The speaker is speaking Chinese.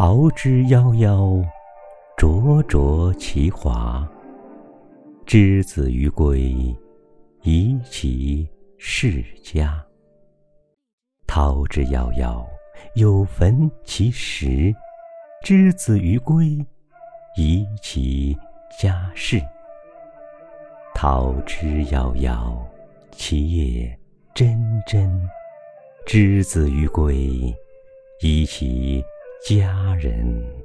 桃之夭夭，灼灼其华。之子于归，宜其室家。桃之夭夭，有逢其实。之子于归，宜其家室。桃之夭夭，其叶蓁蓁。之子于归，宜其家人。